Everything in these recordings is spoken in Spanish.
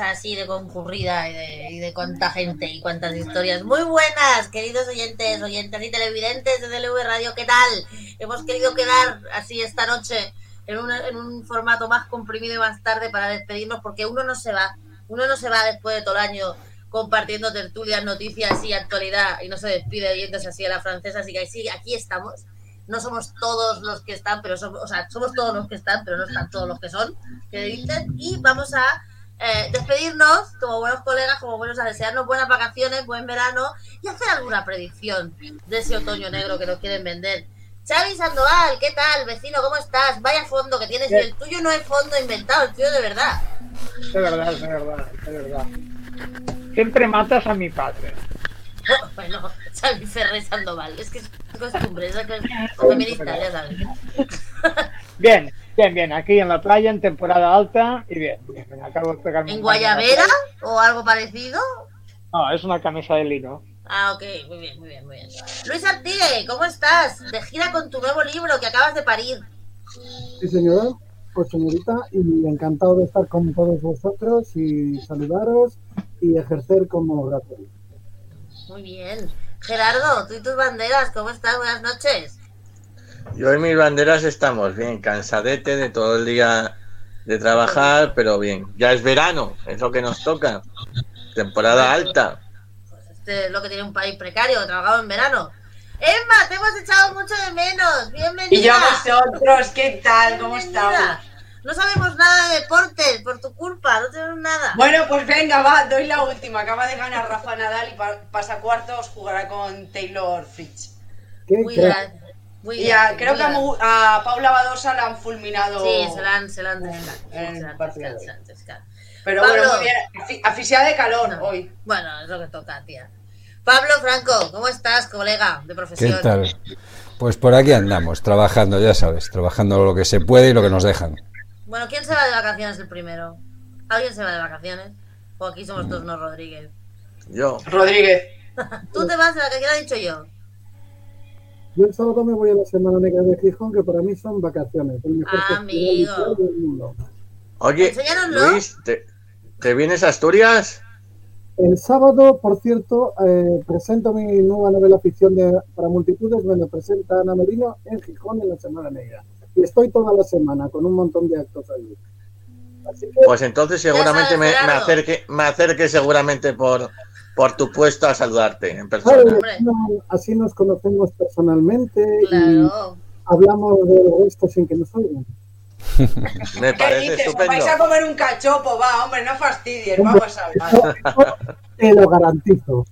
así de concurrida y de, cuánta gente y cuántas historias. Muy buenas, queridos oyentes, oyentes y televidentes de DLV Radio, ¿qué tal? Hemos querido quedar así esta noche en, en un formato más comprimido y más tarde para despedirnos porque uno no se va, uno no se va después de todo el año compartiendo tertulias, noticias y actualidad y no se despide yéndose así a la francesa, así que sí, aquí estamos no somos todos los que están, pero somos, o sea, somos todos los que están, pero no están todos los que son, que dicen, y vamos a eh, despedirnos como buenos colegas, como buenos a desearnos buenas vacaciones, buen verano y hacer alguna predicción de ese otoño negro que nos quieren vender. Xavi Sandoval, ¿qué tal, vecino? ¿Cómo estás? Vaya fondo que tienes. El tuyo no es fondo inventado, el tuyo de verdad. Es verdad, es verdad, es verdad. Siempre matas a mi padre. bueno, Xavi Ferrer Sandoval. Es que es costumbre, es feminista, ya sabes. Bien, bien, bien. Aquí en la playa, en temporada alta y bien. acabo de pegarme ¿En Guayabera o algo parecido? No, es una camisa de lino. Ah, ok, muy bien, muy bien, muy bien. Luis Artigue, ¿cómo estás? De gira con tu nuevo libro que acabas de parir. Sí, señora. Pues señorita, y encantado de estar con todos vosotros y saludaros y ejercer como gratuito. Muy bien. Gerardo, tú y tus banderas, ¿cómo estás? Buenas noches. Yo y mis banderas estamos bien, cansadete de todo el día de trabajar, pero bien. Ya es verano, es lo que nos toca. Temporada alta. Pues este es lo que tiene un país precario, trabajado en verano. Emma, te hemos echado mucho de menos. Bienvenida. Y yo vosotros, ¿qué tal? ¿Cómo estamos? No sabemos nada de deportes por tu culpa, no tenemos nada. Bueno, pues venga, va, doy la última. Acaba de ganar Rafa Nadal y pasa cuartos, jugará con Taylor Fritz. Muy bien. Muy y a, creo que a, Paula Badosa la han fulminado. Sí, se la han, se la han Pero bueno, muy bien. Aficionada de calor hoy. Bueno, es lo que toca, tía. Pablo Franco, ¿cómo estás, colega de profesión? ¿Qué tal? Pues por aquí andamos, trabajando, ya sabes, trabajando lo que se puede y lo que nos dejan. Bueno, ¿quién se va de vacaciones el primero? ¿Alguien se va de vacaciones? ¿O aquí somos todos no Rodríguez? Yo. Rodríguez. Tú te vas de vacaciones, ¿qué he dicho yo? Yo el sábado me voy a la Semana Negra de Gijón, que para mí son vacaciones. El mejor Amigo. Del mundo. Oye, Luis, ¿te, vienes a Asturias? El sábado, por cierto, eh, presento mi nueva novela ficción de, para multitudes. Me lo presenta Ana Merino en Gijón en la Semana Negra y estoy toda la semana con un montón de actos allí. pues entonces seguramente me, acerque, me acerque seguramente por, por tu puesto a saludarte en persona. así nos conocemos personalmente y hablamos del resto sin que nos oigan. Me parece estupendo. Vais a comer un cachopo, va, hombre, no fastidies, vamos a hablar. Te lo garantizo.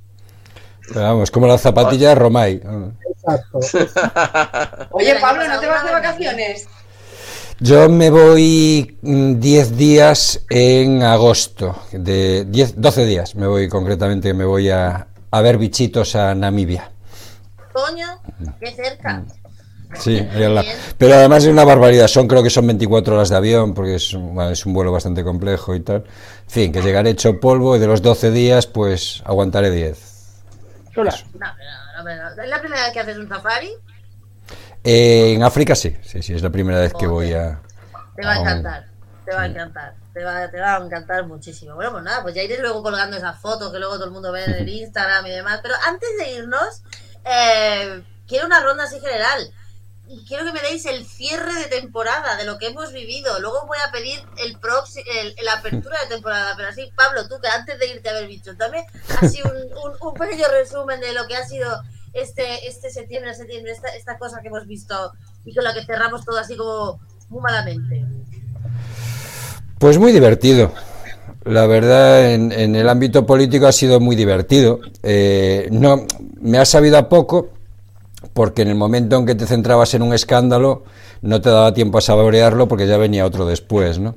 vamos, como la zapatilla de Romay. Exacto. Oye, Pablo, ¿no te vas de vacaciones? Yo me voy 10 mm, días en agosto, de 10, 12 días me voy concretamente, me voy a, a ver bichitos a Namibia. Coño, qué cerca. Sí, pero además es una barbaridad, son creo que son 24 horas de avión, porque es un, es un vuelo bastante complejo y tal. En fin, que llegaré hecho polvo y de los 12 días pues aguantaré 10. No, ¿Es la primera vez que haces un safari? Eh, en África sí, sí, sí, es la primera vez que voy a... Te va a, encantar, te va a encantar, te va, te va, a encantar muchísimo. Bueno, pues nada, pues ya iré luego colgando esas fotos que luego todo el mundo ve en el Instagram y demás. Pero antes de irnos, eh, quiero una ronda así general quiero que me deis el cierre de temporada de lo que hemos vivido. Luego voy a pedir el, el, la apertura de temporada. Pero así, Pablo, tú que antes de irte a ver bicho, también así un, un, pequeño resumen de lo que ha sido este, este septiembre, septiembre, esta, esta cosa que hemos visto y con la que cerramos todo así como muy malamente. Pues muy divertido. La verdad, en, en el ámbito político ha sido muy divertido. Eh, no, me ha sabido a poco porque en el momento en que te centrabas en un escándalo no te daba tiempo a saborearlo porque ya venía otro después, ¿no?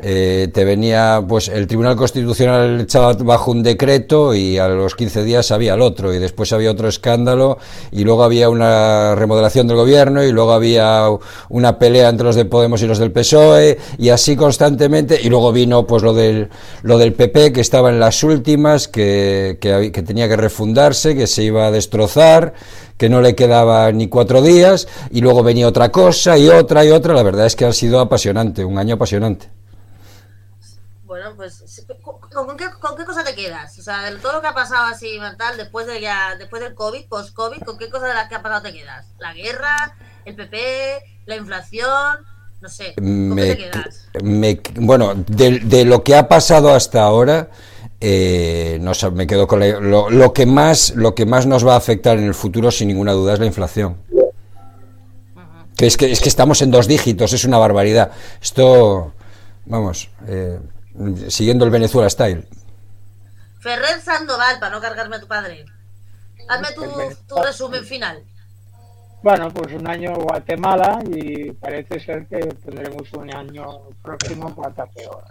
Eh, te venía, pues el Tribunal Constitucional echaba bajo un decreto y a los 15 días había el otro y después había otro escándalo y luego había una remodelación del gobierno y luego había una pelea entre los de Podemos y los del PSOE y así constantemente y luego vino pues lo del, lo del PP que estaba en las últimas, que, que, que tenía que refundarse, que se iba a destrozar que no le quedaba ni cuatro días y luego venía otra cosa y otra y otra. La verdad es que ha sido apasionante, un año apasionante. Bueno, pues ¿con, con qué, con qué cosa te quedas? O sea, de todo lo que ha pasado así mental después de ya, después del COVID, post-COVID, ¿con qué cosa de las que ha pasado te quedas? ¿La guerra? ¿El PP? ¿La inflación? No sé, ¿con me, qué te quedas? me- bueno, de, de lo que ha pasado hasta ahora, eh, no sé, me quedo con la- lo, lo que más, lo que más nos va a afectar en el futuro, sin ninguna duda, es la inflación. Que es que es que estamos en dos dígitos, es una barbaridad. Esto, vamos, eh, siguiendo el Venezuela style. Ferrer Sandoval, para no cargarme a tu padre. Hazme tu, tu resumen final. Bueno, pues un año Guatemala y parece ser que tendremos un año próximo peor.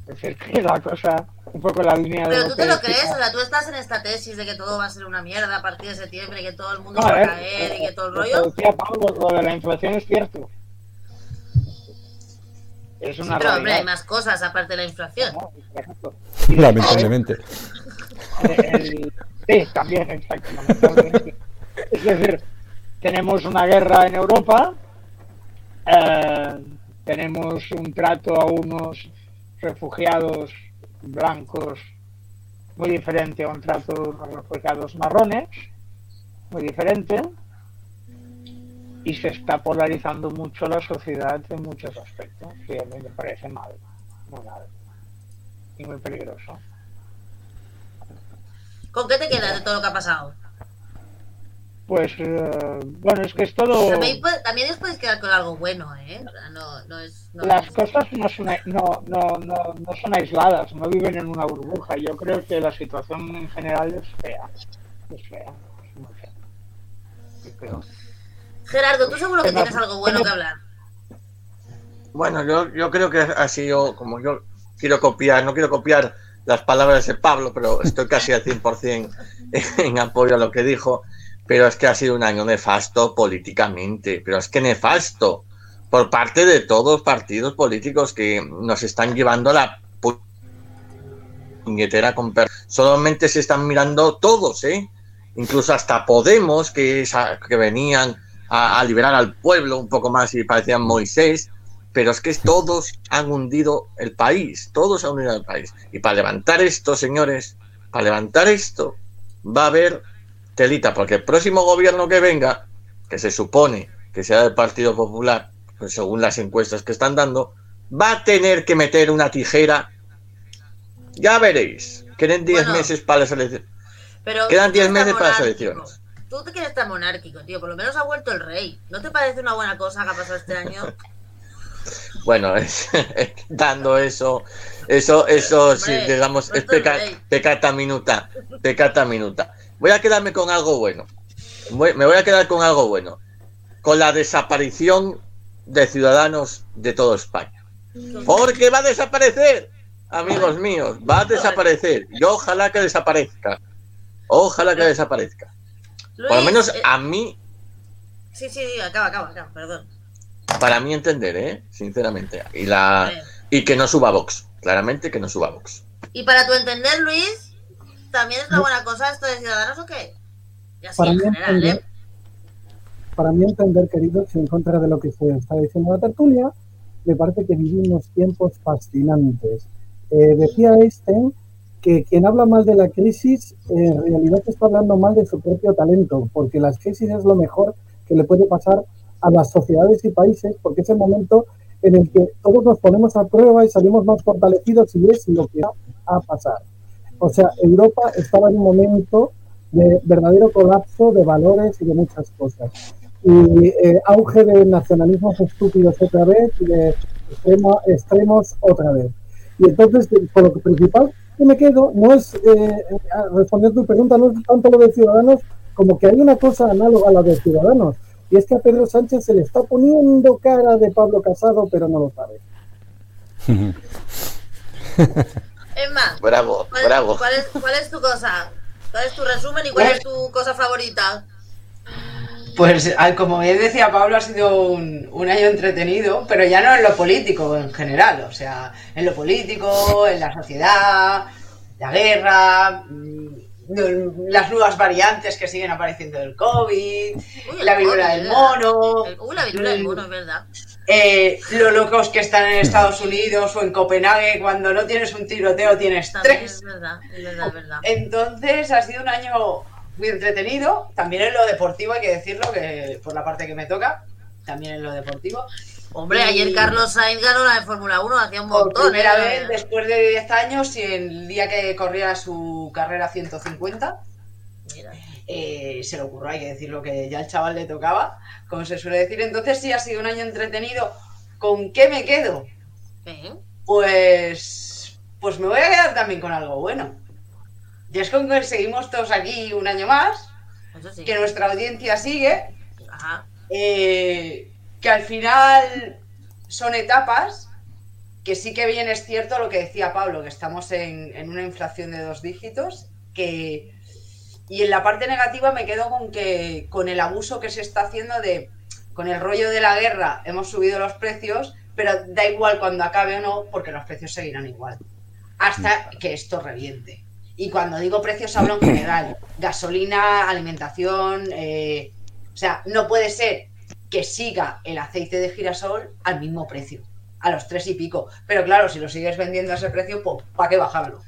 Es decir, que la cosa, un poco la línea de Pero lo tú te lo crees, o sea, tú estás en esta tesis de que todo va a ser una mierda a partir de septiembre, que todo el mundo No, va a eh, caer y que todo el lo rollo. decía Pablo, lo de la inflación es cierto. Es Sí, una pero hombre, hay más cosas aparte de la inflación. ¿no? Lamentablemente. el- sí, también, exacto. lamentablemente. Es decir, tenemos una guerra en Europa, eh, tenemos un trato a unos refugiados blancos muy diferente a un trato a los refugiados marrones, muy diferente, y se está polarizando mucho la sociedad en muchos aspectos, y a mí me parece mal, muy mal, y muy peligroso. ¿Con qué te quedas de todo lo que ha pasado? Pues eh, bueno, es que es todo. También, también podéis quedar con algo bueno, ¿eh? No, no es... No Las es- cosas no son, no, no, no, no son aisladas, no viven en una burbuja. Yo creo que la situación en general es fea. Es fea, es muy fea. Yo creo. Gerardo, tú seguro que tienes algo bueno que hablar. Bueno, yo, yo creo que ha sido, como yo quiero copiar, no quiero copiar las palabras de Pablo, pero estoy casi al 100% en apoyo a lo que dijo, pero es que ha sido un año nefasto políticamente, pero es que nefasto por parte de todos los partidos políticos que nos están llevando a la pu- puñetera con Solamente se están mirando todos, ¿eh? Incluso hasta Podemos, que, esa- que venían a, a liberar al pueblo un poco más y parecían Moisés, pero es que todos han hundido el país, todos han hundido el país. Y para levantar esto, señores, para levantar esto, va a haber telita, porque el próximo gobierno que venga, que se supone que sea del Partido Popular, pues según las encuestas que están dando, va a tener que meter una tijera. Ya veréis, quedan 10 Bueno. meses para las elecciones. Pero Quedan tú quieres 10 meses para las elecciones. Tú te quieres estar monárquico, tío. Por lo menos ha vuelto el rey. ¿No te parece una buena cosa que ha pasado este año? Bueno, es- dando eso, eso, eso, sí, Hombre, digamos, es peca- pecata minuta, pecata minuta. Voy a quedarme con algo bueno. Voy- me voy a quedar con algo bueno. Con la desaparición de ciudadanos de toda España. Porque va a desaparecer, amigos míos, va a desaparecer. Y ojalá que desaparezca. Ojalá que desaparezca. Por lo menos eh, a mí, Sí, sí, sí, acaba, acaba, acaba, perdón. para mí entender, ¿eh? Sinceramente. Y, la, y que no suba Vox. Claramente que no suba Vox. Y para tu entender, Luis, ¿también es una buena cosa esto de Ciudadanos o qué? Y así Para en mí, general, entender, ¿eh? para mí entender, queridos, en contra de lo que se está diciendo la tertulia, me parece que vivimos tiempos fascinantes. Eh, decía Einstein que quien habla mal de la crisis en realidad está hablando mal de su propio talento, porque las crisis es lo mejor que le puede pasar a las sociedades y países, porque es el momento en el que todos nos ponemos a prueba y salimos más fortalecidos y es lo que va a pasar. O sea, Europa estaba en un momento de verdadero colapso de valores y de muchas cosas. Y eh, auge de nacionalismos estúpidos otra vez y de extremo- extremos otra vez. Y entonces, por lo principal que me quedo, no es, eh, eh, responder tu pregunta, no es tanto lo de Ciudadanos, como que hay una cosa análoga a la de Ciudadanos. Y es que a Pedro Sánchez se le está poniendo cara de Pablo Casado, pero no lo sabe. Emma, Bravo, ¿cuál, bravo. cuál es, cuál es tu cosa? ¿Cuál es tu resumen y cuál es tu cosa favorita? Pues ah, como bien decía Pablo, ha sido un, un año entretenido, pero ya no en lo político en general, o sea, en lo político, en la sociedad, la guerra, mm, las nuevas variantes que siguen apareciendo del COVID, Uy, la el viruela del mono, Uy, la viruela del Mm. mono, es verdad. eh, lo locos que están en Estados Unidos o en Copenhague, cuando no tienes un tiroteo tienes También tres. es verdad, es verdad, es verdad. Entonces ha sido un año muy entretenido, también en lo deportivo hay que decirlo, que por la parte que me toca, también en lo deportivo. Hombre, Y- ayer Carlos Sainz ganó la de Fórmula 1, hacía un Por montón. primera ¿eh? vez después de 10 años y el día que corría su carrera 150, Mira. eh, se le ocurrió, hay que decirlo, que ya el chaval le tocaba, como se suele decir. Entonces sí ha sido un año entretenido. ¿Con qué me quedo? ¿Eh? Pues, pues me voy a quedar también con algo bueno. Y es que seguimos todos aquí un año más, Eso sí. que nuestra audiencia sigue, Ajá. eh, que al final son etapas, que sí que bien es cierto lo que decía Pablo, que estamos en, en una inflación de dos dígitos, que... Y en la parte negativa me quedo con que con el abuso que se está haciendo de con el rollo de la guerra hemos subido los precios, pero da igual cuando acabe o no, porque los precios seguirán igual. Hasta que esto reviente. Y cuando digo precios hablo en general. Gasolina, alimentación, eh, o sea, no puede ser que siga el aceite de girasol al mismo precio, a los tres y pico. Pero claro, si lo sigues vendiendo a ese precio, pues ¿para qué bajarlo?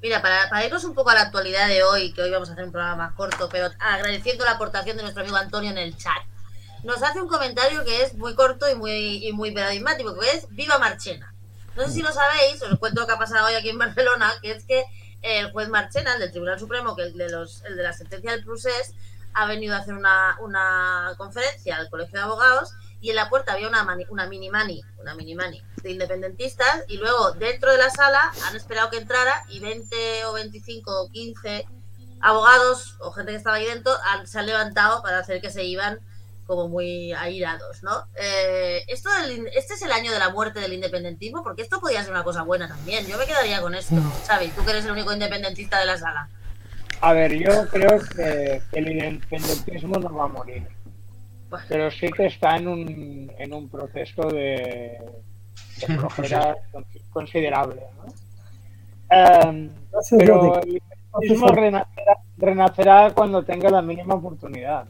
Mira, para, para irnos un poco a la actualidad de hoy, que hoy vamos a hacer un programa más corto, pero agradeciendo la aportación de nuestro amigo Antonio en el chat, nos hace un comentario que es muy corto y muy, y muy paradigmático, que es Viva Marchena. No sé si lo sabéis, os cuento lo que ha pasado hoy aquí en Barcelona, que es que el juez Marchena, el del Tribunal Supremo, que el de, los, el de la sentencia del procés, ha venido a hacer una, una conferencia al Colegio de Abogados y en la puerta había una, mani- una mini mani, una mini mani de independentistas y luego dentro de la sala han esperado que entrara y 20 o 25 o 15 abogados o gente que estaba ahí dentro se han levantado para hacer que se iban como muy airados, ¿no? Eh, esto del in- este es el año de la muerte del independentismo, porque esto podía ser una cosa buena también. Yo me quedaría con esto, Xavi, tú que eres el único independentista de la sala. A ver, yo creo que el independentismo no va a morir, pero sí que está en un, en un proceso de, de flojera considerable. ¿no? Em, pero el independentismo renacerá, renacerá cuando tenga la mínima oportunidad.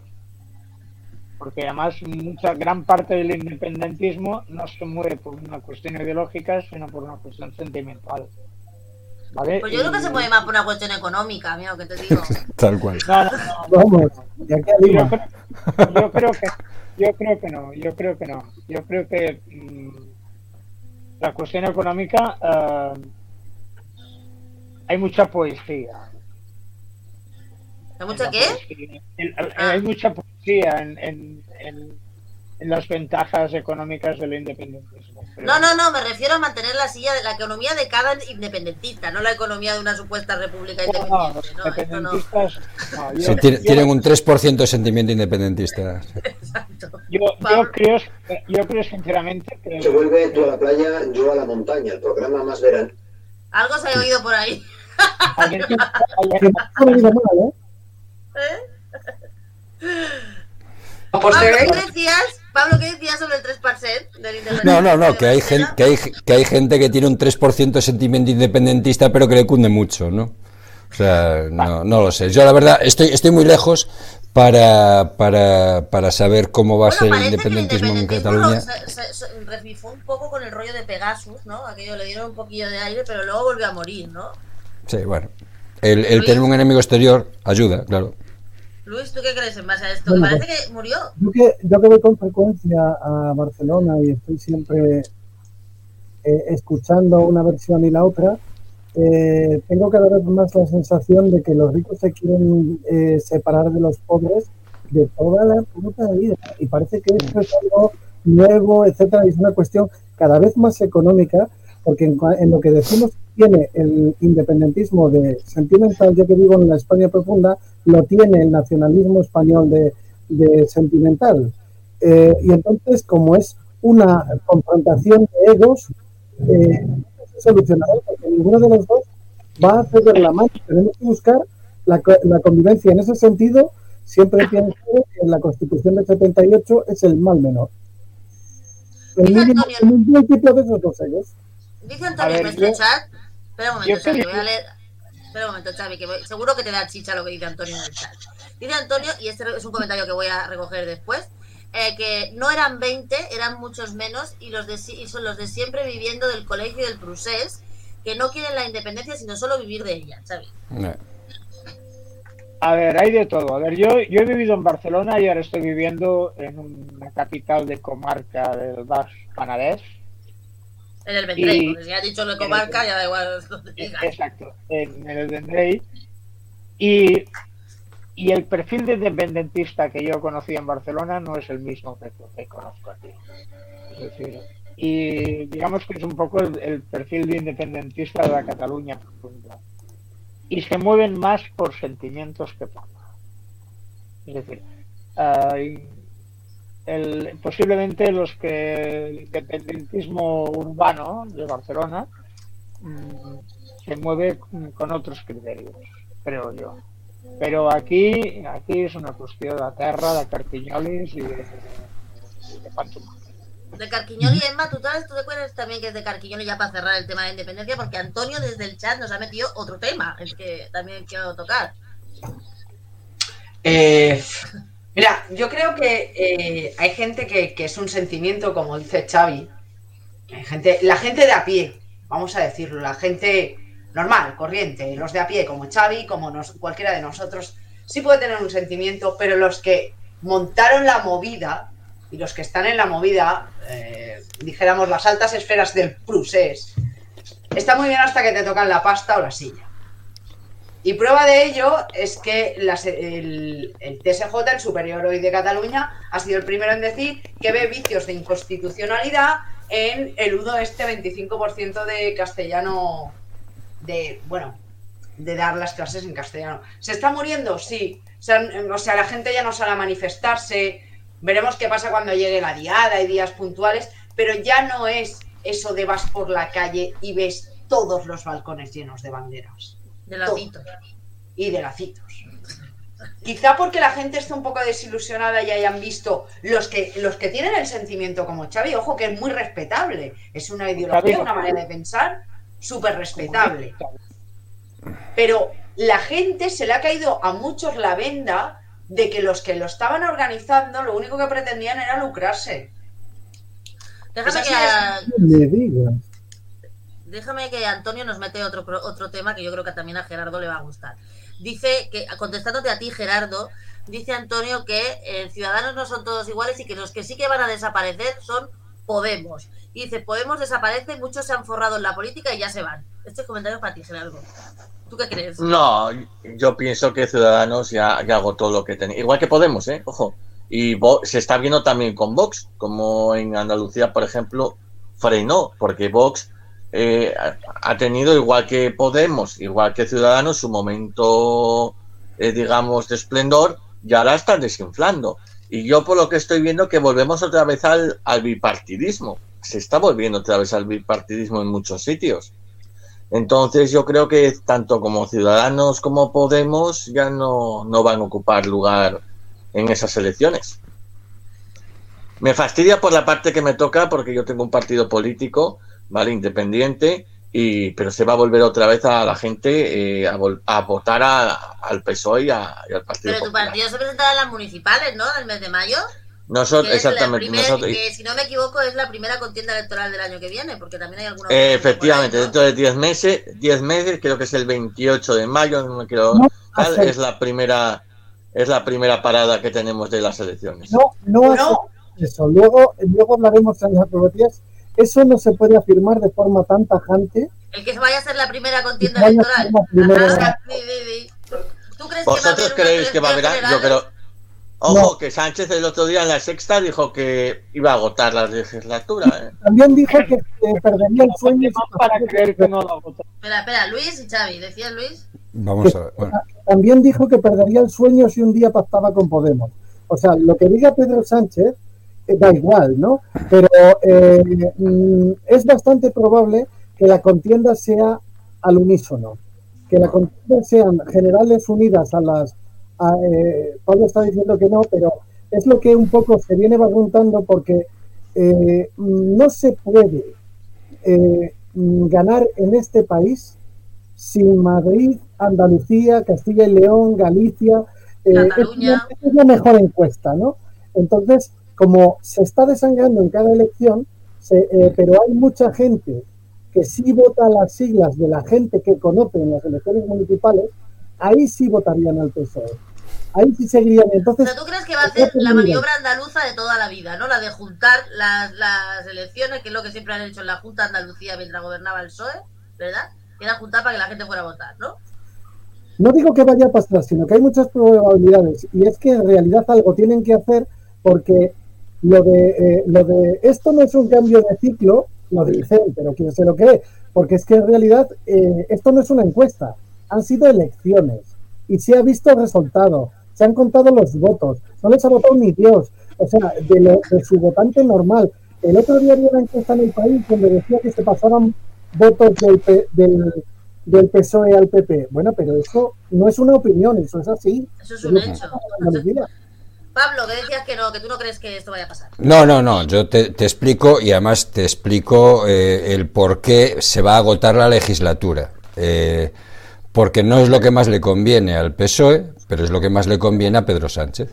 Porque además mucha gran parte del independentismo no se mueve por una cuestión ideológica, sino por una cuestión sentimental. ¿Vale? pues yo creo que se mueve más por una cuestión económica, mira lo que te digo. Tal cual. No, no, no, Vamos, de aquí a Yo creo, yo creo que yo creo que no, yo creo que no. Yo creo que mm, la cuestión económica eh, hay mucha poesía. ¿Hay mucha qué? poesía. En- Ah. Hay mucha poesía en, en, en- en las ventajas económicas del independentismo. Pero- No, no, no, me refiero a mantener la silla de la economía de cada independentista, no la economía de una supuesta república No, no, independiente. No, no. independentistas. no, yo- Sí, tiene- yo- tienen un 3% de sentimiento independentista. Exacto. Yo creo, yo creo sinceramente que Se vuelve tú a la playa, yo a la montaña, el programa más verano. Algo se ha oído por ahí. ayer- ayer- Que no ha venido mal, ¿eh? Pablo, te- ¿qué decías? Pablo, ¿qué decías sobre el 3% del independentismo? No, no, no, que hay, gente, que, hay, que hay gente que tiene un 3% de sentimiento independentista, pero que le cunde mucho, ¿no? O sea, no, no lo sé. Yo, la verdad, estoy, estoy muy lejos para, para, para saber cómo va a ser el independentismo en independentismo Cataluña. lo- se, se- se revifó un poco con el rollo de Pegasus, ¿no? Aquello le dieron un poquillo de aire, pero luego volvió a morir, ¿no? Sí, bueno. El, el tener un enemigo exterior ayuda, claro. Luis, ¿tú qué crees en base a esto? Bueno, parece que murió. Yo que, yo que voy con frecuencia a Barcelona y estoy siempre eh, escuchando una versión y la otra, eh, tengo cada vez más la sensación de que los ricos se quieren eh, separar de los pobres de toda la puta vida. Y parece que esto es algo nuevo, etcétera, es una cuestión cada vez más económica, porque en, en lo que decimos tiene el independentismo de sentimental, yo que vivo en la España profunda, lo tiene el nacionalismo español de, de sentimental. Eh, y entonces, como es una confrontación de egos, eh, se solucionará porque ninguno de los dos va a ceder la mano. Tenemos que buscar la, co- la convivencia. En ese sentido, siempre pienso que la Constitución del 78 es el mal menor. El mínimo, el múltiplo de esos dos egos. Dice A Antonio ver, en nuestro yo- chat. Espera un momento, creo- voy a leer. Espera un momento, Xavi, que voy- seguro que te da chicha lo que dice Antonio en el chat. Dice Antonio, y este es un comentario que voy a recoger después, eh, que no eran 20, eran muchos menos, y, los de, si- y son los de siempre viviendo del colegio y del Prusés, que no quieren la independencia, sino solo vivir de ella, Xavi. A ver, hay de todo. A ver, yo, yo he vivido en Barcelona y ahora estoy viviendo en una capital de comarca del Baix Penedès. En el Vendrell, Y- porque si ha dicho la comarca, ya da igual que digas. Exacto, en el Vendrell. Y, y el perfil de independentista que yo conocí en Barcelona no es el mismo que, que conozco aquí. Es decir, y digamos que es un poco el, el perfil de independentista de la Cataluña profunda. Y se mueven más por sentimientos que por. Es decir, hay- el, posiblemente los que el independentismo urbano de Barcelona mm, se mueve con otros criterios, creo yo. Pero aquí, aquí es una cuestión de terra, de carquiñolis y de, de pantomima. De Carquiñol y Emma, ¿tú sabes, tú te acuerdas también que es de Carquiñol y ya para cerrar el tema de la independencia? Porque Antonio desde el chat nos ha metido otro tema, el que también quiero tocar. Eh, mira, yo creo que eh, hay gente que, es un sentimiento, como dice Xavi. Hay gente, la gente de a pie, vamos a decirlo, la gente normal, corriente, los de a pie, como Xavi, como cualquiera de nosotros, sí puede tener un sentimiento, pero los que montaron la movida y los que están en la movida, eh, dijéramos las altas esferas del Prusés, está muy bien hasta que te tocan la pasta o la silla. Y prueba de ello es que el, el TSJ, el Superior Hoy de Cataluña, ha sido el primero en decir que ve vicios de inconstitucionalidad en el de este 25% de castellano, de, bueno, de dar las clases en castellano. ¿Se está muriendo? Sí. O sea, o sea, la gente ya no sale a manifestarse. Veremos qué pasa cuando llegue la diada y días puntuales, pero ya no es eso de vas por la calle y ves todos los balcones llenos de banderas De lacito. y de lacitos. Quizá porque la gente está un poco desilusionada y hayan visto los que los que tienen el sentimiento como Xavi, ojo que es muy respetable, es una ideología, una manera de pensar súper respetable. Pero la gente se le ha caído a muchos la venda de que los que lo estaban organizando lo único que pretendían era lucrarse. Déjame Pues que, a-. déjame que Antonio nos mete otro, otro tema que yo creo que también a Gerardo le va a gustar. Dice que, contestándote a ti, Gerardo, dice Antonio que eh, ciudadanos no son todos iguales y que los que sí que van a desaparecer son Podemos. Y dice, Podemos desaparece, muchos se han forrado en la política y ya se van. Este comentario es para ti, Gerardo. ¿Tú qué crees? No, yo pienso que Ciudadanos ya, ya agotó lo que tenía. Igual que Podemos, ¿eh? Ojo. Y se está viendo también con Vox, como en Andalucía, por ejemplo, frenó, porque Vox eh, ha- tenido, igual que Podemos, igual que Ciudadanos, su momento, eh, digamos, de esplendor, y ahora están desinflando. Y yo por lo que estoy viendo que volvemos otra vez al, al bipartidismo. Se está volviendo otra vez al bipartidismo en muchos sitios. Entonces yo creo que tanto como Ciudadanos como Podemos ya no, no van a ocupar lugar en esas elecciones. Me fastidia por la parte que me toca porque yo tengo un partido político, ¿vale? Independiente, y, pero se va a volver otra vez a la gente eh, a, a votar a- al PSOE y, a- y al Partido Pero tu Popular. partido se presentará en las municipales, ¿no? El mes de mayo. Nosotros, Que exactamente, primer- nosotros, que, si no me equivoco, es la primera contienda electoral del año que viene, porque también hay alguna. Eh, efectivamente, dentro de 10 meses, 10 meses, creo que es el 28 de mayo, no me quiero No, tal, es la primera es la primera parada que tenemos de las elecciones. No, no, No. eso. Luego, luego hablaremos en las prerrogativas. Eso no se puede afirmar de forma tan tajante. El que vaya a ser la primera contienda electoral. ser la primera. Ajá, sí, sí, sí. ¿Tú crees que va a ¿Vosotros creéis que va a haber? Yo creo. Ojo, No. que Sánchez el otro día en la sexta dijo que iba a agotar la legislatura. ¿eh? También dijo que, perdería el sueño. Para creer que no lo votó. Espera, espera, Luis y Xavi, ¿decías Luis? Vamos a ver. Bueno, También dijo que perdería el sueño si un día pactaba con Podemos. O sea, lo que diga Pedro Sánchez da igual, ¿no? Pero eh, mm, es bastante probable que la contienda sea al unísono, que la contienda sean generales unidas a las... a, eh, Pablo está diciendo que no, pero es lo que un poco se viene preguntando porque eh, no se puede eh, ganar en este país si Madrid Andalucía, Castilla y León, Galicia. eh, es, la- es la mejor encuesta, ¿no? Entonces, como se está desangrando en cada elección, se- eh, pero hay mucha gente que sí vota las siglas de la gente que conoce en las elecciones municipales, ahí sí votarían al PSOE. Ahí sí seguirían. Entonces, sea, ¿tú crees que va a ser la maniobra andaluza de toda la vida, ¿no? La de juntar las, las elecciones, que es lo que siempre han hecho en la Junta de Andalucía mientras gobernaba el PSOE, ¿verdad? Que era juntar para que la gente fuera a votar, ¿no? no digo que vaya a pasar, sino que hay muchas probabilidades. Y es que en realidad algo tienen que hacer porque lo de, eh, lo de esto no es un cambio de ciclo, lo dicen, pero quién sé lo es. Porque es que en realidad eh, esto no es una encuesta, han sido elecciones. Y se ha visto el resultado, se han contado los votos, no les ha votado ni Dios. O sea, de, lo- de su votante normal. El otro día había una encuesta en el país donde decía que se pasaban votos del, del, del PSOE al PP. Bueno, pero eso no es una opinión, eso es así. Eso es un hecho. Pablo, que decías que no, que tú no crees que esto vaya a pasar. No, no, no, yo te, explico y además te explico eh, el por qué se va a agotar la legislatura. Eh, porque no es lo que más le conviene al PSOE, pero es lo que más le conviene a Pedro Sánchez.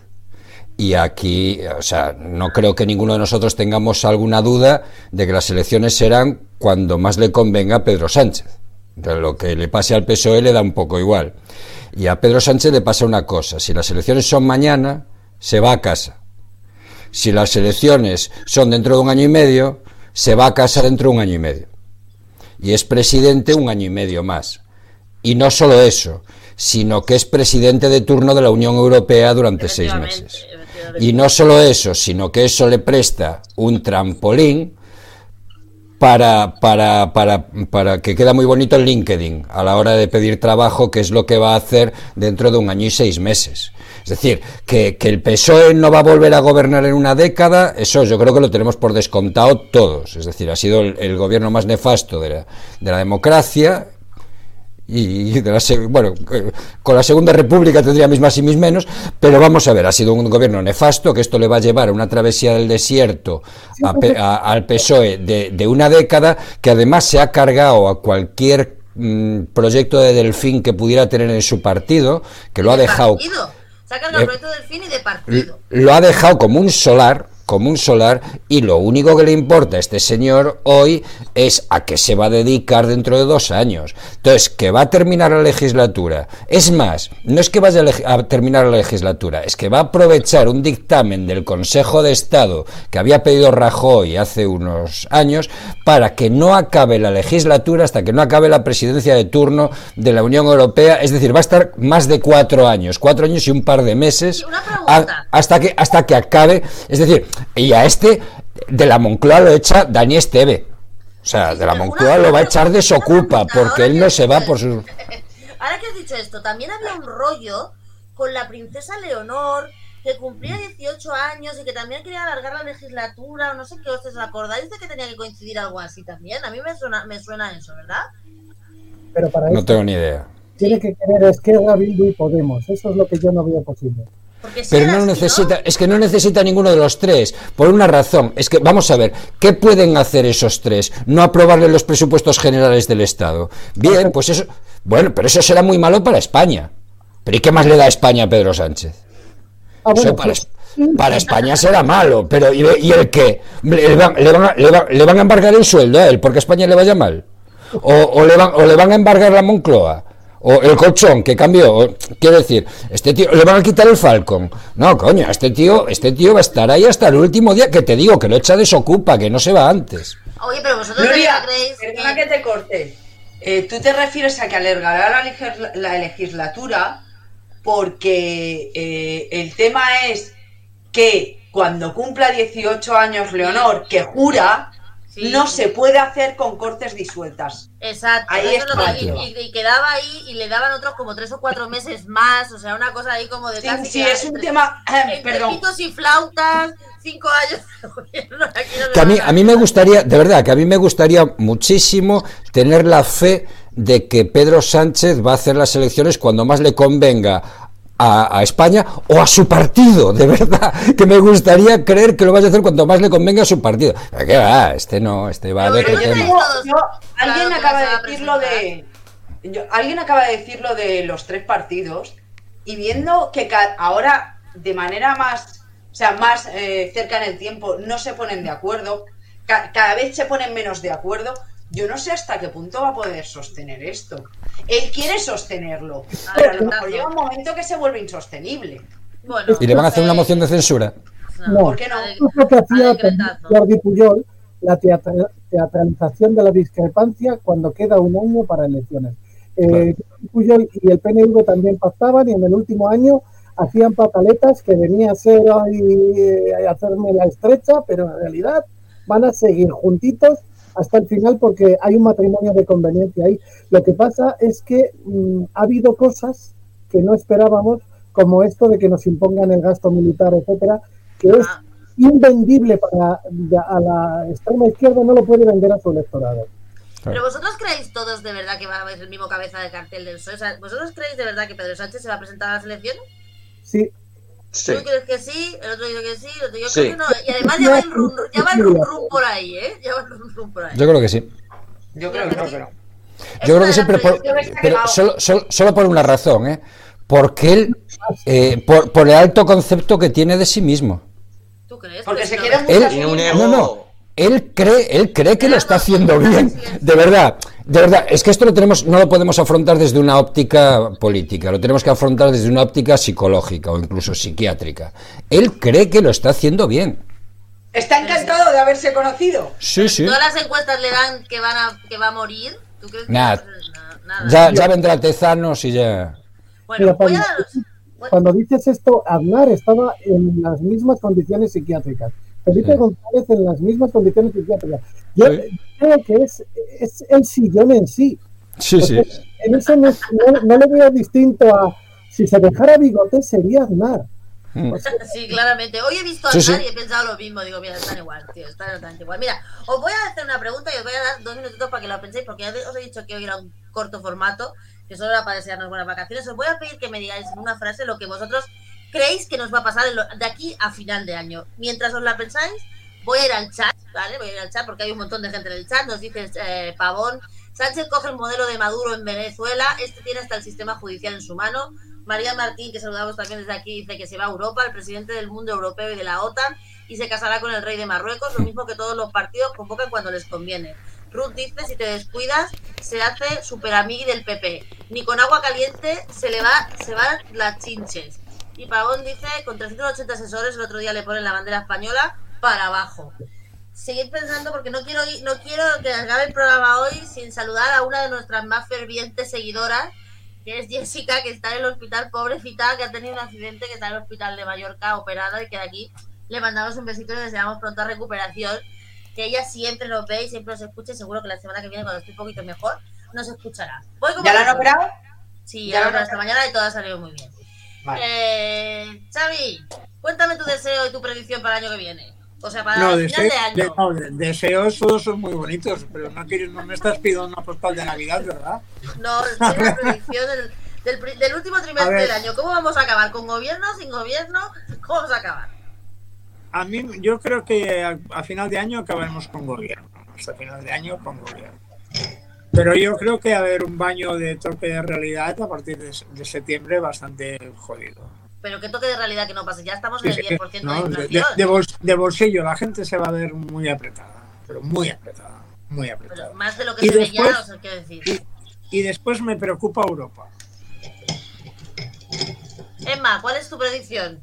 Y aquí, o sea, no creo que ninguno de nosotros tengamos alguna duda de que las elecciones serán cuando más le convenga a Pedro Sánchez. De lo que le pase al PSOE le da un poco igual. Y a Pedro Sánchez le pasa una cosa, si las elecciones son mañana, se va a casa. Si las elecciones son dentro de un año y medio, se va a casa dentro de un año y medio. Y es presidente un año y medio más. Y no solo eso, sino que es presidente de turno de la Unión Europea durante seis meses. Y no solo eso, sino que eso le presta un trampolín para, para, para, para que queda muy bonito el LinkedIn a la hora de pedir trabajo, que es lo que va a hacer dentro de un año y seis meses. Es decir, que, que el PSOE no va a volver a gobernar en una década, eso yo creo que lo tenemos por descontado todos. Es decir, ha sido el, el gobierno más nefasto de la, de la democracia y de la, bueno, con la Segunda República tendría mis más y mis menos, pero vamos a ver, ha sido un gobierno nefasto, que esto le va a llevar a una travesía del desierto a a- al PSOE de, de una década, que además se ha cargado a cualquier mm, proyecto de Delfín que pudiera tener en su partido, que lo ha De dejado partido. Sacan el Eh, proyecto del fin y de partido. lo ha dejado como un solar, como un solar, y lo único que le importa a este señor hoy es a qué se va a dedicar dentro de dos años. Entonces, que va a terminar la legislatura. Es más, no es que vaya a, terminar la legislatura, es que va a aprovechar un dictamen del Consejo de Estado que había pedido Rajoy hace unos años para que no acabe la legislatura hasta que no acabe la presidencia de turno de la Unión Europea. Es decir, va a estar más de cuatro años, cuatro años y un par de meses hasta que hasta que acabe es decir y a este de la Moncloa lo echa Dani Esteve o sea de la Moncloa lo va a echar de una Socupa porque él no se va por sus Ahora que has dicho esto, también había un rollo con la princesa Leonor que cumplía 18 años y que también quería alargar la legislatura o no sé qué os acordáis de que tenía que coincidir algo así también. A mí me suena, me suena eso, ¿verdad? Pero para no eso tengo ni idea tiene que querer Esquerra, Bildu y Podemos. Eso es lo que yo no veo posible. Porque pero no necesita es que no necesita ninguno de los tres por una razón es que vamos a ver qué pueden hacer esos tres no aprobarle los presupuestos generales del Estado bien pues eso bueno pero eso será muy malo para España pero y qué más le da a España a Pedro Sánchez Ah, Eso bueno, para, pues, para España será malo, pero ¿y, y el qué? ¿Le van, le, van a, le van- le van a embargar el sueldo a él porque a España le vaya mal? ¿O, o le, van, ¿O le van a embargar la Moncloa? ¿O el colchón que cambió? Quiero decir, este tío, ¿le van a quitar el Falcon? No, coño, este tío, este tío va a estar ahí hasta el último día que te digo, que lo echa desocupa, que no se va antes. Oye, pero vosotros Gloria, creéis perdona que te corte. Eh, Tú te refieres a que alargará la, la legislatura porque eh, el tema es que cuando cumpla 18 años Leonor, que jura, Sí. no se puede hacer con cortes disueltas. Exacto, Ahí eso es lo que- y, quedaba ahí y le daban otros como tres o cuatro meses más, o sea, una cosa ahí como de Sí, casi sí, que es un entre- tema... entre perdón. pitos y flautas, cinco años de gobierno, no Que a mí, a mí me gustaría, de verdad, que a mí me gustaría muchísimo tener la fe de que Pedro Sánchez va a hacer las elecciones cuando más le convenga a, a España o a su partido, de verdad, que me gustaría creer que lo vaya a hacer cuanto más le convenga a su partido. ¿Qué va? Este no, este va Pero de tengo- Yo- alguien acaba de va a decir lo de... yo- alguien acaba de decir lo de los tres partidos y viendo que ahora de manera más, o sea, más eh, cerca en el tiempo no se ponen de acuerdo, ca- cada vez se ponen menos de acuerdo, yo no sé hasta qué punto va a poder sostener esto. Él quiere sostenerlo, pero a lo mejor llega un momento que se vuelve insostenible. Bueno, Y le van a hacer una eh, moción de censura. No. ¿Por qué no? Jordi Pujol, la teatra- teatralización de la discrepancia cuando queda un año para elecciones. Eh, Jordi Pujol y el PNV también pactaban y en el último año hacían pataletas que venía a ser ahí, eh, hacerme la estrecha, pero en realidad van a seguir juntitos hasta el final porque hay un matrimonio de conveniencia ahí. Lo que pasa es que mm, ha habido cosas que no esperábamos, como esto de que nos impongan el gasto militar, etcétera, que es ah, invendible para a la extrema izquierda, no lo puede vender a su electorado. Pero vosotros creéis todos de verdad que va a haber el mismo cabeza de cartel del PSOE. O sea, ¿Vosotros creéis de verdad que Pedro Sánchez se va a presentar a las elecciones? Sí, Sí. ¿Tú crees que sí? El otro dice que sí, el otro yo Sí. creo que no. Y además ya va el rum, ya va el rum rum por ahí, ¿eh? Ya va el rum rum por ahí. Yo creo que sí. Yo creo que Creo que no. Yo creo que pero, por- pero solo, solo, solo por una razón, ¿eh? Porque él, eh, por, por el alto concepto que tiene de sí mismo. ¿Tú crees? Porque se si quiere mucho. No, no. Él cree, él cree que lo está haciendo bien. De verdad, de verdad. Es que esto lo tenemos, no lo podemos afrontar desde una óptica política, lo tenemos que afrontar desde una óptica psicológica o incluso psiquiátrica. Él cree que lo está haciendo bien. Está encantado de haberse conocido. Sí, sí. Todas las encuestas le dan que van a que va a morir. ¿Tú crees que Nada. va a pasar? Nada, nada. Ya, ya vendrá Tezanos y ya. Bueno, a daros. cuando dices esto, Aznar estaba en las mismas condiciones psiquiátricas. Felipe Sí. González en las mismas condiciones psiquiátricas. Yo Sí. creo que es, es el sillón en sí. Sí, sí. En eso no, no, no le veo distinto a si se dejara bigote sería Aznar. Mm. Sí, claramente. Hoy he visto a Aznar sí. y he pensado lo mismo. Digo, mira, están igual, tío, están exactamente igual. Mira, os voy a hacer una pregunta y os voy a dar dos minutitos para que lo penséis, porque ya os he dicho que hoy era un corto formato, que solo era para desearnos buenas vacaciones. Os voy a pedir que me digáis en una frase lo que vosotros creéis que nos va a pasar de aquí a final de año. Mientras os la pensáis, voy a ir al chat, ¿vale? Voy a ir al chat porque hay un montón de gente en el chat. Nos dice eh, Pavón. Sánchez coge el modelo de Maduro en Venezuela. Este tiene hasta el sistema judicial en su mano. María Martín, que saludamos también desde aquí, dice que se va a Europa, el presidente del mundo europeo y de la OTAN, y se casará con el rey de Marruecos, lo mismo que todos los partidos convocan cuando les conviene. Ruth dice, si te descuidas, se hace super amigui del PP. Ni con agua caliente se le va, se van las chinches. Y Pavón dice, con 380 asesores, el otro día le ponen la bandera española para abajo. Seguid pensando porque no quiero ir- no quiero que acabe el programa hoy sin saludar a una de nuestras más fervientes seguidoras, que es Jessica, que está en el hospital, pobrecita, que ha tenido un accidente, que está en el hospital de Mallorca operada y que de aquí le mandamos un besito y le deseamos pronta recuperación. Que ella siempre nos ve y siempre nos escucha y seguro que la semana que viene, cuando esté un poquito mejor, nos escuchará. Voy ¿Ya la han operado? Sí, ¿Ya la han operado esta mañana y todo ha salido muy bien. Vale. Eh, Xavi, cuéntame tu deseo y tu predicción para el año que viene. O sea, para No, el final de año. no, de- deseos todos son muy bonitos, pero no, quieres, no me estás pidiendo una postal de Navidad, ¿verdad? No, es la predicción del, del, pri- del último trimestre del año. ¿Cómo vamos a acabar? ¿Con gobierno? ¿Sin gobierno? ¿Cómo vamos a acabar? A mí, yo creo que a, a final de año acabaremos con gobierno. Hasta final de año con gobierno. Pero yo creo que va a haber un baño de toque de realidad a partir de, de septiembre bastante jodido. Pero qué toque de realidad que no pase. Ya estamos en el sí, 10% ¿no? de de, inflación. de- de bols- de bolsillo la gente se va a ver muy apretada, pero muy apretada, muy apretada. Pero más de lo que Y se ve ya, después- o sea, quiero decir. Y, y después me preocupa Europa. Emma, ¿cuál es tu predicción?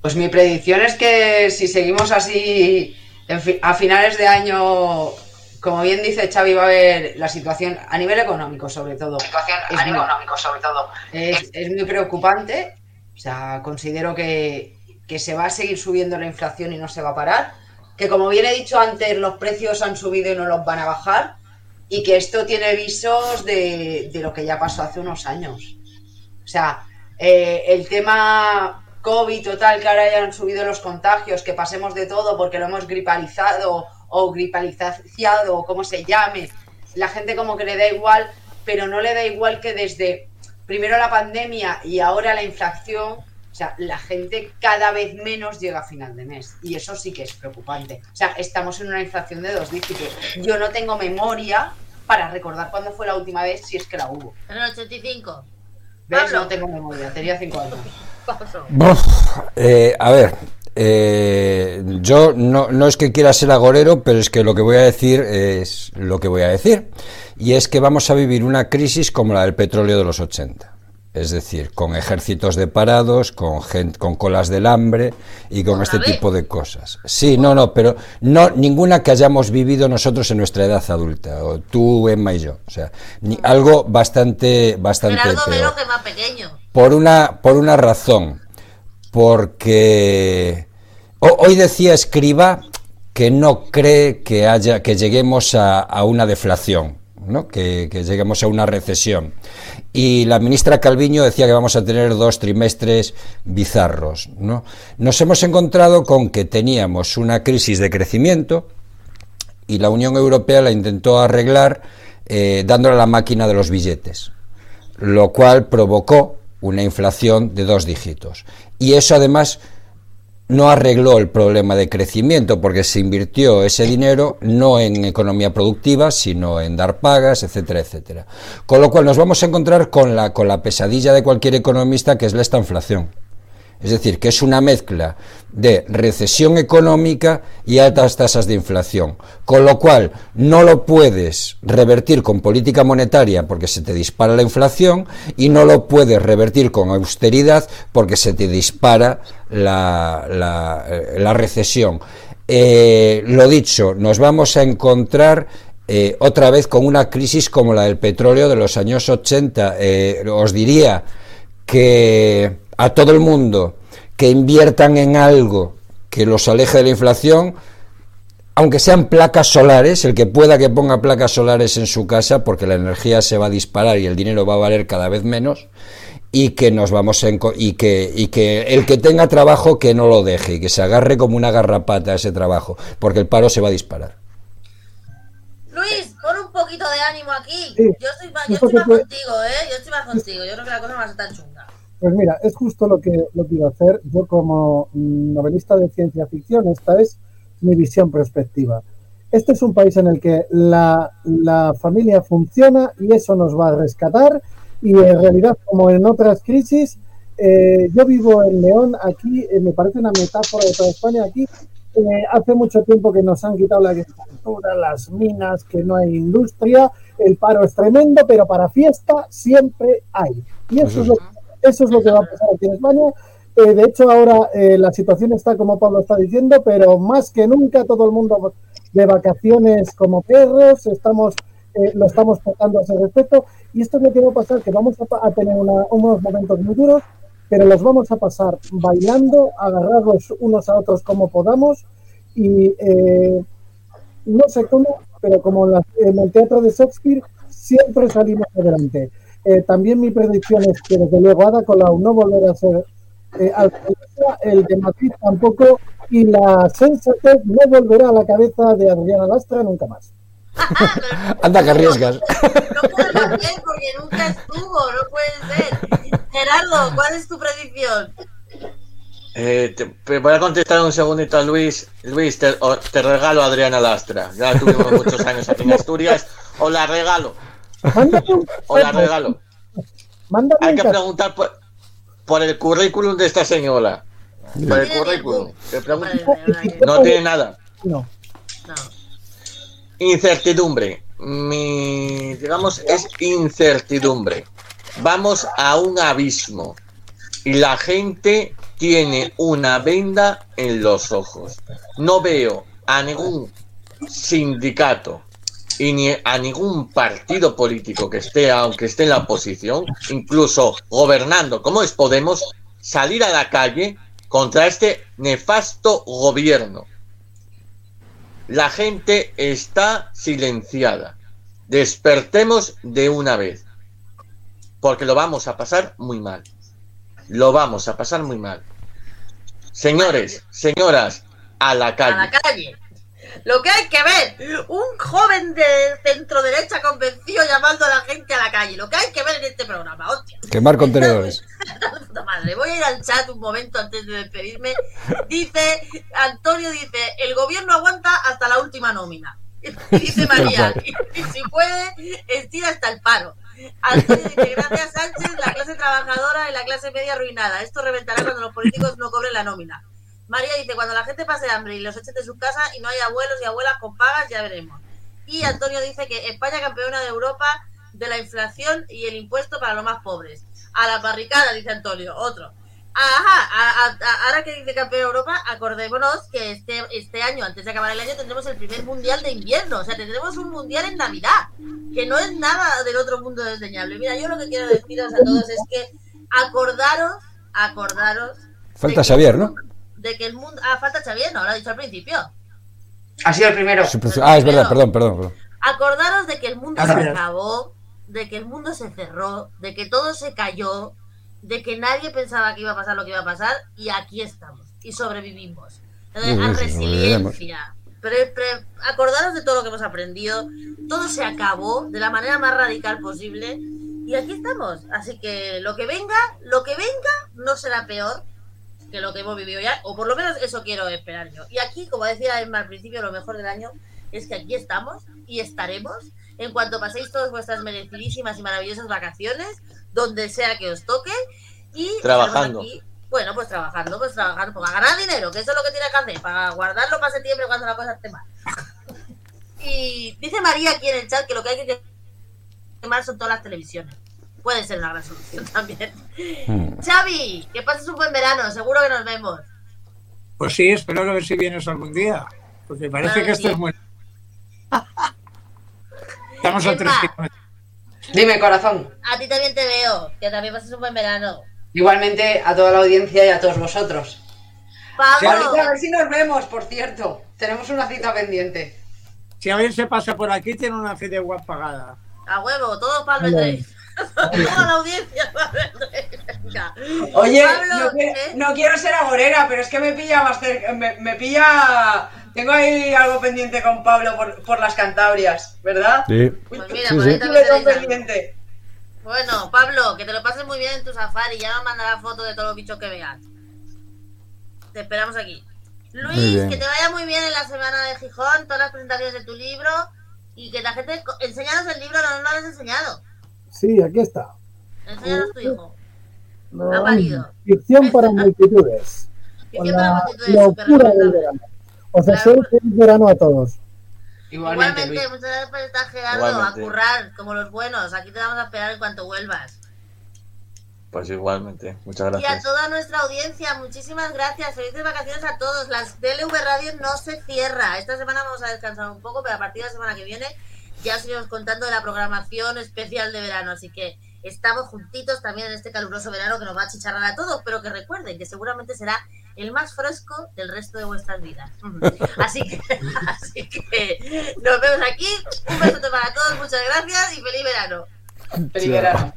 Pues mi predicción es que si seguimos así a finales de año, como bien dice Xavi, va a haber la situación a nivel económico sobre todo. situación Es a nivel muy- económico, sobre todo. Es, es muy preocupante. O sea, considero que, que se va a seguir subiendo la inflación y no se va a parar. Que como bien he dicho antes, los precios han subido y no los van a bajar. Y que esto tiene visos de, de lo que ya pasó hace unos años. O sea, eh, el tema COVID total, que ahora ya han subido los contagios, que pasemos de todo porque lo hemos gripalizado o gripalizaciado o como se llame. La gente como que le da igual, pero no le da igual que desde primero la pandemia y ahora la inflación, o sea, la gente cada vez menos llega a final de mes. Y eso sí que es preocupante. O sea, estamos en una inflación de dos dígitos. Yo no tengo memoria para recordar cuándo fue la última vez, si es que la hubo. En el 85. ¿Ves? Pablo. No tengo memoria, tenía cinco años. Paso. Buf, eh, a ver, eh, yo no, no es que quiera ser agorero, pero es que lo que voy a decir es lo que voy a decir. Y es que vamos a vivir una crisis como la del petróleo de los 80. Es decir, con ejércitos de parados, con, con colas del hambre y con ¿Otra este tipo de cosas. Sí, no, no, pero no ninguna que hayamos vivido nosotros en nuestra edad adulta, o tú, Emma y yo. O sea, ni- algo bastante, bastante peor Melo, que más pequeño. por una, por una razón, porque ho- hoy decía Escriba que no cree que haya que lleguemos a, una deflación, ¿no? que, que lleguemos a una recesión. Y la ministra Calviño decía que vamos a tener dos trimestres bizarros. ¿no? Nos hemos encontrado con que teníamos una crisis de crecimiento y la Unión Europea la intentó arreglar eh, dándole a la máquina de los billetes lo cual provocó una inflación de dos dígitos. Y eso además no arregló el problema de crecimiento porque se invirtió ese dinero no en economía productiva, sino en dar pagas, etcétera, etcétera. Con lo cual nos vamos a encontrar con la, con la pesadilla de cualquier economista que es la esta inflación. Es decir, que es una mezcla de recesión económica y altas tasas de inflación. Con lo cual, no lo puedes revertir con política monetaria porque se te dispara la inflación y no lo puedes revertir con austeridad porque se te dispara la, la, eh, recesión. Eh, lo dicho, nos vamos a encontrar eh, otra vez con una crisis como la del petróleo de los años 80. Eh, os diría que a todo el mundo que inviertan en algo que los aleje de la inflación, aunque sean placas solares, el que pueda que ponga placas solares en su casa, porque la energía se va a disparar y el dinero va a valer cada vez menos, y que nos vamos y que y que el que tenga trabajo que no lo deje y que se agarre como una garrapata a ese trabajo, porque el paro se va a disparar. Luis, pon un poquito de ánimo aquí. Sí. Yo estoy más, yo estoy más contigo, ¿eh? Yo estoy más contigo. Yo creo que la cosa no va a ser tan chunga. Pues mira, es justo lo que, lo que iba a hacer. Yo como mm, novelista de ciencia ficción, esta es mi visión perspectiva. Este es un país en el que la, la familia funciona y eso nos va a rescatar. Y en realidad, como en otras crisis, eh, yo vivo en León, aquí eh, me parece una metáfora de toda España. Aquí eh, hace mucho tiempo que nos han quitado la agricultura, las minas, que no hay industria, el paro es tremendo, pero para fiesta siempre hay. Y eso es lo, eso es lo que va a pasar aquí en España. Eh, de hecho, ahora eh, la situación está como Pablo está diciendo, pero más que nunca todo el mundo de vacaciones como perros, estamos, eh, lo estamos tratando a ese respecto. Y esto es lo que va a pasar, que vamos a, a tener una- unos momentos muy duros, pero los vamos a pasar bailando, agarrados unos a otros como podamos. Y eh, no sé cómo, pero como en, la- en el teatro de Shakespeare, siempre salimos adelante. Eh, también mi predicción es que desde luego Ada Colau no volverá a ser eh, alcaldesa, el de Madrid tampoco, y la sensatez no volverá a la cabeza de Adriana Lastra nunca más. Anda que arriesgas. No puede ser porque nunca estuvo, no puede ser. Gerardo, ¿cuál es tu predicción? Eh, te, te voy a contestar un segundito a Luis. Luis, te, regalo a Adriana Lastra. Ya tuvimos muchos años aquí en Asturias. O la regalo, Mándame un, o la regalo. mándame Hay que preguntar por, por el currículum de esta señora. Por el currículum. no tiene nada. no. No. Incertidumbre. Mi, digamos, es incertidumbre. Vamos a un abismo. Y la gente tiene una venda en los ojos. No veo a ningún sindicato y ni a ningún partido político que esté, aunque esté en la oposición, incluso gobernando como es Podemos, salir a la calle contra este nefasto gobierno. La gente está silenciada. Despertemos de una vez. Porque lo vamos a pasar muy mal. Lo vamos a pasar muy mal. Señores, señoras, a la A calle. la calle. Lo que hay que ver, un joven de centro derecha convencido llamando a la gente a la calle. Lo que hay que ver en este programa, hostia. Quemar contenedores. Madre, voy a ir al chat un momento antes de despedirme. Dice, Antonio dice, el gobierno aguanta hasta la última nómina. Dice María, y, y si puede, estira hasta el paro. Antonio dice, gracias Sánchez, la clase trabajadora y la clase media arruinada. Esto reventará cuando los políticos no cobren la nómina. María dice, cuando la gente pase hambre y los echen de su casa y no hay abuelos y abuelas con pagas, ya veremos. Y Antonio dice que España campeona de Europa de la inflación y el impuesto para los más pobres. A la barricada, dice Antonio. Otro. Ajá, a- a- a- ahora que dice campeón de Europa, acordémonos que este, este año, antes de acabar el año, tendremos el primer mundial de invierno. O sea, tendremos un mundial en Navidad, que no es nada del otro mundo desdeñable. Mira, yo lo que quiero deciros a todos es que acordaros, acordaros. Falta Xavier, ¿no? De que el mundo. Ah, falta Xavier, no, lo ha dicho al principio. Ha sido el primero. Profe- Ah, es verdad, perdón, perdón. perdón. Acordaros de que el mundo Gracias. se acabó, de que el mundo se cerró, de que todo se cayó, de que nadie pensaba que iba a pasar lo que iba a pasar y aquí estamos y sobrevivimos. Entonces, a resiliencia. Pre- pre- acordaros de todo lo que hemos aprendido. Todo se acabó de la manera más radical posible y aquí estamos. Así que lo que venga, lo que venga no será peor que lo que hemos vivido ya, o por lo menos eso quiero esperar yo. Y aquí, como decía Emma al principio, lo mejor del año es que aquí estamos y estaremos en cuanto paséis todas vuestras merecidísimas y maravillosas vacaciones, donde sea que os toque, y Trabajando. aquí, bueno, pues trabajando, pues trabajando, para ganar dinero, que eso es lo que tiene que hacer, para guardarlo para septiembre cuando la cosa esté mal. y dice María aquí en el chat que lo que hay que quemar son todas las televisiones. Puede ser una gran solución también. Mm. Xavi, que pases un buen verano, seguro que nos vemos. Pues sí, espero que a ver si vienes algún día. Porque parece Claro que que esto es muy. Estamos a tres kilómetros. Dime, corazón. A ti también te veo, que también pases un buen verano. Igualmente a toda la audiencia y a todos vosotros. Pablo, Ahorita a ver si nos vemos, por cierto. Tenemos una cita pendiente. Si alguien se pasa por aquí, tiene una web pagada. a huevo, todos Pablo Hola. Andrés. Toda la audiencia. Oye, Pablo, no, quiero, ¿eh? no quiero ser agorera, pero es que me pilla más cerca. Me, me pilla. Tengo ahí algo pendiente con Pablo por, por las Cantabrias, ¿verdad? Sí. Pues mira, Sí, por ahí Sí, también pendiente. Bueno, Pablo, que te lo pases muy bien en tu safari. Ya me mandarás fotos de todos los bichos que veas. Te esperamos aquí. Luis, que te vaya muy bien en la semana de Gijón, todas las presentaciones de tu libro. Y que la gente. Enséñanos el libro, no, no lo has enseñado. Sí, aquí está. Enséñanos tu hijo. No, Ha valido. Ficción para multitudes. Y Con siempre la la multitud es súper locura del verano. Os deseo feliz verano a todos. Igualmente, Igualmente, Luis. muchas gracias por estar, Gerardo, Igualmente. a currar como los buenos. Aquí te vamos a esperar en cuanto vuelvas. Pues igualmente. Muchas Y a gracias. toda nuestra audiencia, muchísimas gracias. Felices vacaciones a todos. Las DLV Radio no se cierra. Esta semana vamos a descansar un poco, pero a partir de la semana que viene ya os iremos contando de la programación especial de verano, así que estamos juntitos también en este caluroso verano que nos va a chicharrar a todos, pero que recuerden que seguramente será el más fresco del resto de vuestras vidas. Así que, así que nos vemos aquí. Un beso para todos, muchas gracias y feliz verano. Feliz verano.